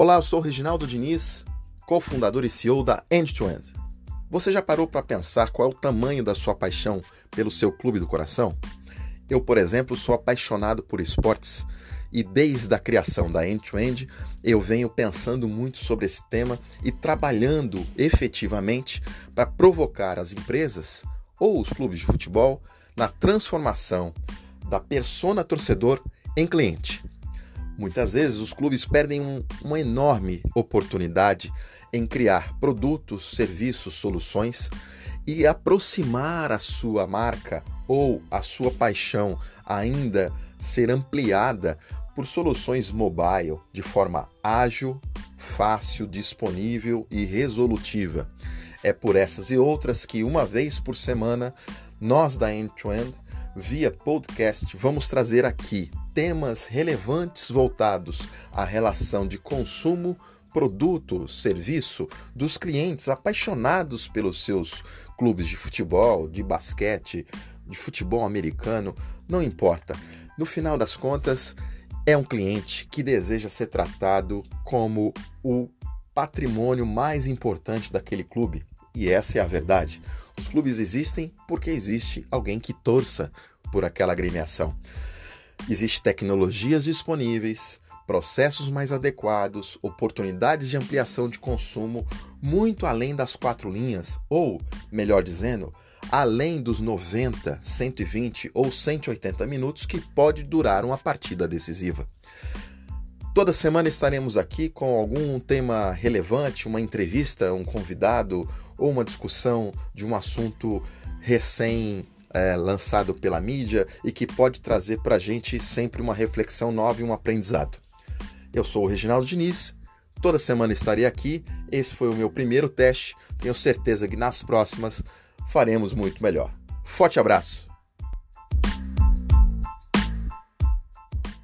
Olá, eu sou Reginaldo Diniz, cofundador e CEO da End-to-End. Você já parou para pensar qual é o tamanho da sua paixão pelo seu clube do coração? Eu, por exemplo, sou apaixonado por esportes e desde a criação da End-to-End eu venho pensando muito sobre esse tema e trabalhando efetivamente para provocar as empresas ou os clubes de futebol na transformação da persona torcedor em cliente. Muitas vezes os clubes perdem um, uma enorme oportunidade em criar produtos, serviços, soluções e aproximar a sua marca ou a sua paixão ainda ser ampliada por soluções mobile de forma ágil, fácil, disponível e resolutiva. É por essas e outras que uma vez por semana nós da End to End via podcast vamos trazer aqui temas relevantes voltados à relação de consumo, produto, serviço dos clientes apaixonados pelos seus clubes de futebol, de basquete, de futebol americano, não importa. No final das contas, é um cliente que deseja ser tratado como o patrimônio mais importante daquele clube. E essa é a verdade. Os clubes existem porque existe alguém que torça por aquela agremiação. Existem tecnologias disponíveis, processos mais adequados, oportunidades de ampliação de consumo muito além das quatro linhas, ou, melhor dizendo, além dos 90, 120 ou 180 minutos que pode durar uma partida decisiva. Toda semana estaremos aqui com algum tema relevante, uma entrevista, um convidado ou uma discussão de um assunto recém é, lançado pela mídia e que pode trazer para a gente sempre uma reflexão nova e um aprendizado. Eu sou o Reginaldo Diniz, toda semana estarei aqui. Esse foi o meu primeiro teste. Tenho certeza que nas próximas faremos muito melhor. Forte abraço!